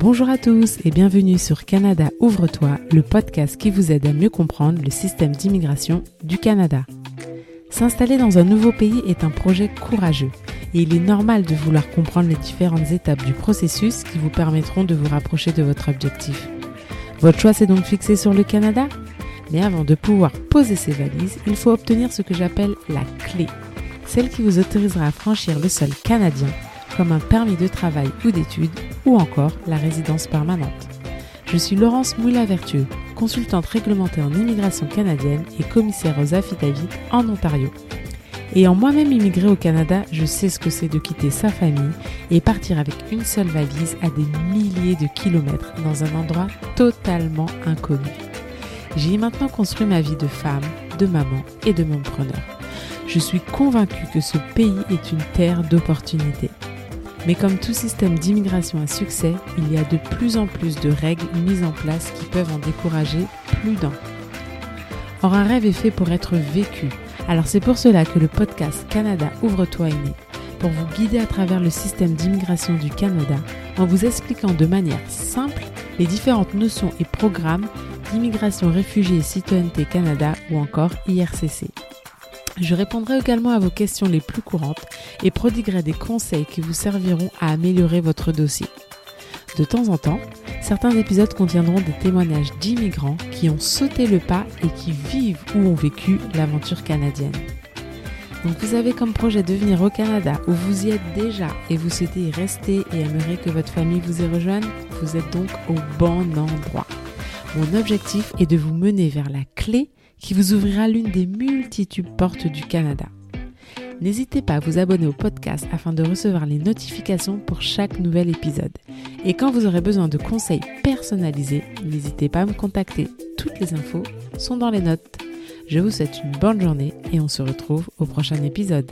Bonjour à tous et bienvenue sur Canada Ouvre-toi, le podcast qui vous aide à mieux comprendre le système d'immigration du Canada. S'installer dans un nouveau pays est un projet courageux et il est normal de vouloir comprendre les différentes étapes du processus qui vous permettront de vous rapprocher de votre objectif. Votre choix s'est donc fixé sur le Canada? Mais avant de pouvoir poser ses valises, il faut obtenir ce que j'appelle la clé, celle qui vous autorisera à franchir le sol canadien comme un permis de travail ou d'études ou encore la résidence permanente. Je suis Laurence Moula-Vertueux, consultante réglementée en immigration canadienne et commissaire aux affidavits en Ontario. Ayant moi-même immigré au Canada, je sais ce que c'est de quitter sa famille et partir avec une seule valise à des milliers de kilomètres dans un endroit totalement inconnu. J'y ai maintenant construit ma vie de femme, de maman et de preneur. Je suis convaincue que ce pays est une terre d'opportunités. Mais comme tout système d'immigration à succès, il y a de plus en plus de règles mises en place qui peuvent en décourager plus d'un. Or, un rêve est fait pour être vécu. Alors c'est pour cela que le podcast Canada Ouvre-toi est né, pour vous guider à travers le système d'immigration du Canada en vous expliquant de manière simple les différentes notions et programmes d'immigration réfugiée et citoyenneté Canada ou encore IRCC. Je répondrai également à vos questions les plus courantes et prodiguerai des conseils qui vous serviront à améliorer votre dossier. De temps en temps, certains épisodes contiendront des témoignages d'immigrants qui ont sauté le pas et qui vivent ou ont vécu l'aventure canadienne. Donc vous avez comme projet de venir au Canada où vous y êtes déjà et vous souhaitez y rester et aimeriez que votre famille vous y rejoigne, vous êtes donc au bon endroit. Mon objectif est de vous mener vers la clé qui vous ouvrira l'une des multitudes portes du Canada. N'hésitez pas à vous abonner au podcast afin de recevoir les notifications pour chaque nouvel épisode. Et quand vous aurez besoin de conseils personnalisés, n'hésitez pas à me contacter. Toutes les infos sont dans les notes. Je vous souhaite une bonne journée et on se retrouve au prochain épisode.